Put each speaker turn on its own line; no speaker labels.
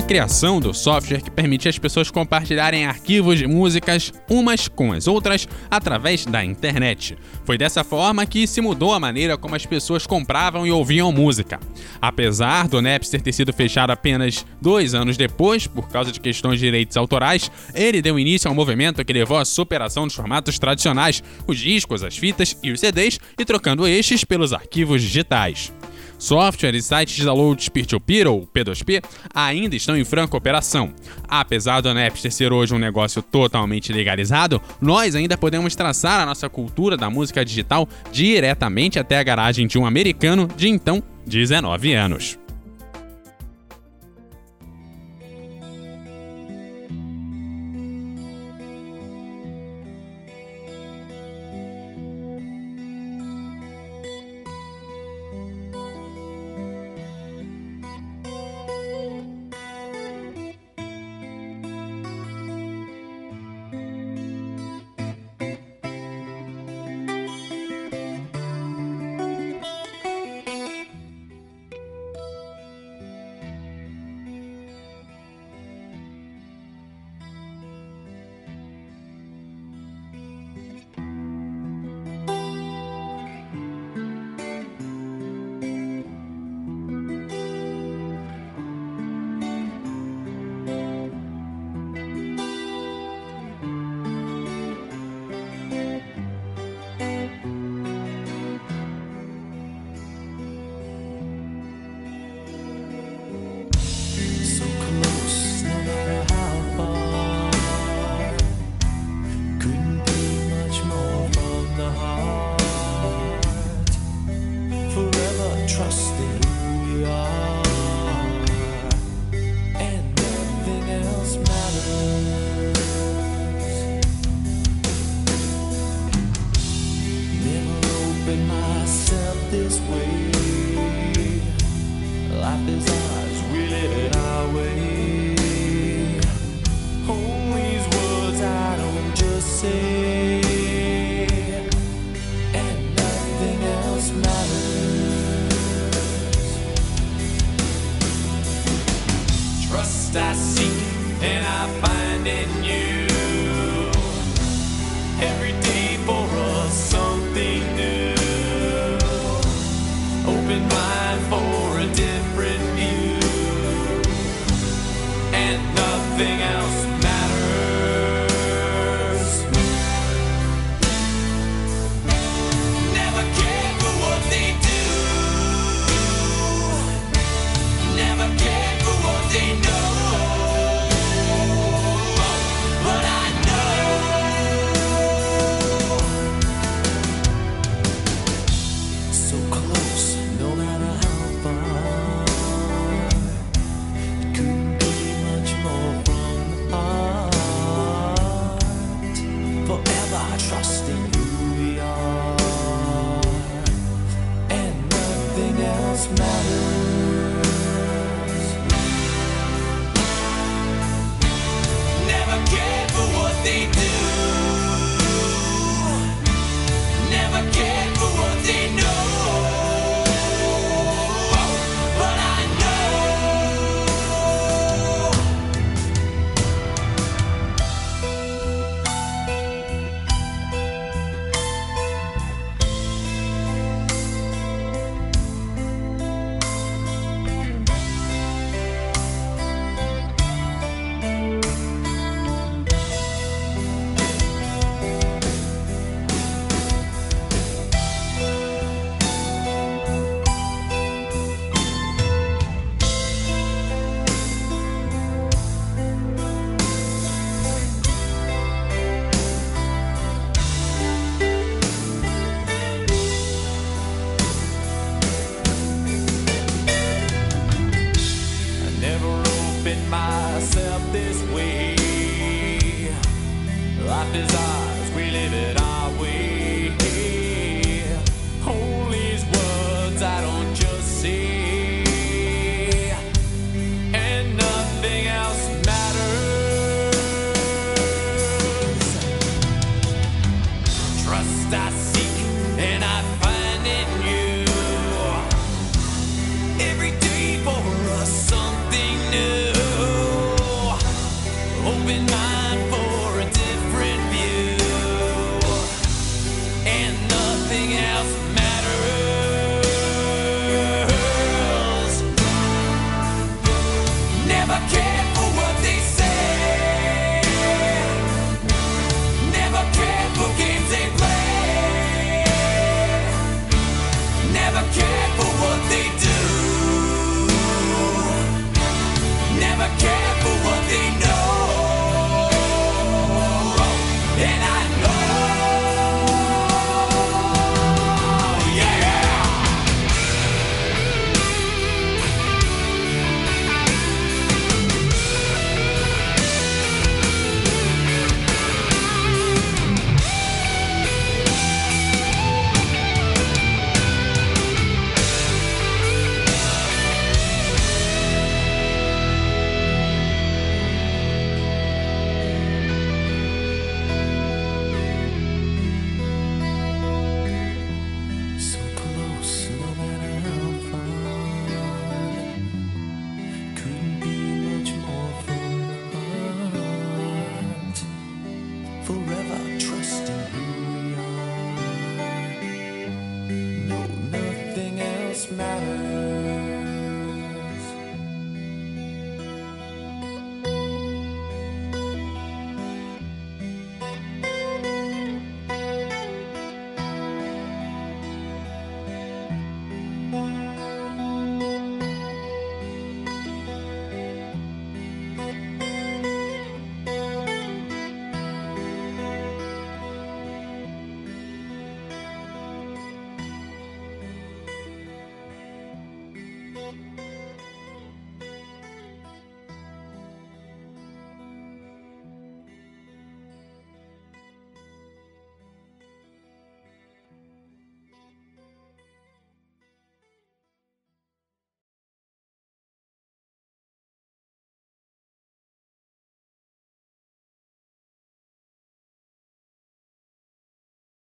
a criação do software que permite as pessoas compartilharem arquivos de músicas umas com as outras através da internet. Foi dessa forma que se mudou a maneira como as pessoas compravam e ouviam música. Apesar do Napster ter sido fechado apenas dois anos depois, por causa de questões de direitos autorais, ele deu início a um movimento que levou à superação dos formatos tradicionais, os discos, as fitas e os CDs, e trocando estes pelos arquivos digitais. Software e sites de download peer-to-peer ou P2P ainda estão em franca operação. Apesar do Napster ser hoje um negócio totalmente legalizado, nós ainda podemos traçar a nossa cultura da música digital diretamente até a garagem de um americano de então 19 anos.
trust in who we are, and nothing else matters. Never opened myself this way. see. myself this way. Life is ours, we live it